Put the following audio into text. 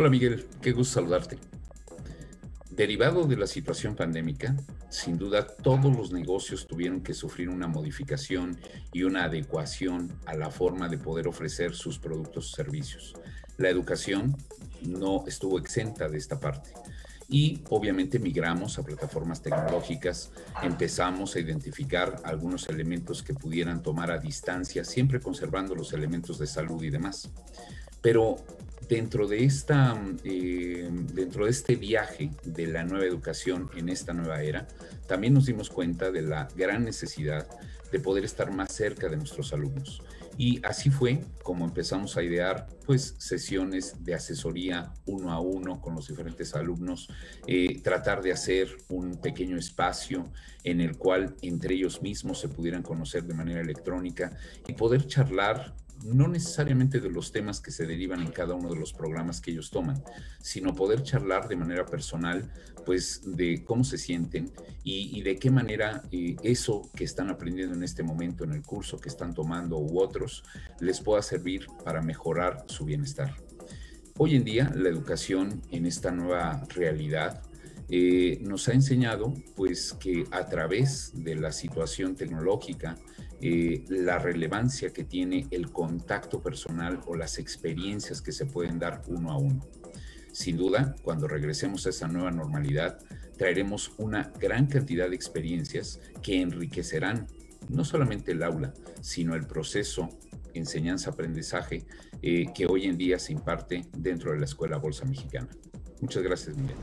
Hola Miguel, qué gusto saludarte. Derivado de la situación pandémica, sin duda todos los negocios tuvieron que sufrir una modificación y una adecuación a la forma de poder ofrecer sus productos o servicios. La educación no estuvo exenta de esta parte y obviamente migramos a plataformas tecnológicas, empezamos a identificar algunos elementos que pudieran tomar a distancia, siempre conservando los elementos de salud y demás. Pero dentro de, esta, eh, dentro de este viaje de la nueva educación en esta nueva era, también nos dimos cuenta de la gran necesidad de poder estar más cerca de nuestros alumnos. Y así fue como empezamos a idear pues sesiones de asesoría uno a uno con los diferentes alumnos, eh, tratar de hacer un pequeño espacio en el cual entre ellos mismos se pudieran conocer de manera electrónica y poder charlar no necesariamente de los temas que se derivan en cada uno de los programas que ellos toman, sino poder charlar de manera personal, pues de cómo se sienten y, de qué manera eh, eso que están aprendiendo en este momento en el curso que están tomando u otros les pueda servir para mejorar su bienestar. Hoy en día la educación en esta nueva realidad eh, nos ha enseñado pues que a través de la situación tecnológica, eh, la relevancia que tiene el contacto personal o las experiencias que se pueden dar uno a uno. Sin duda, cuando regresemos a esa nueva normalidad, traeremos una gran cantidad de experiencias que enriquecerán no solamente el aula, sino el proceso enseñanza-aprendizaje eh, que hoy en día se imparte dentro de la Escuela Bolsa Mexicana. Muchas gracias, Miguel.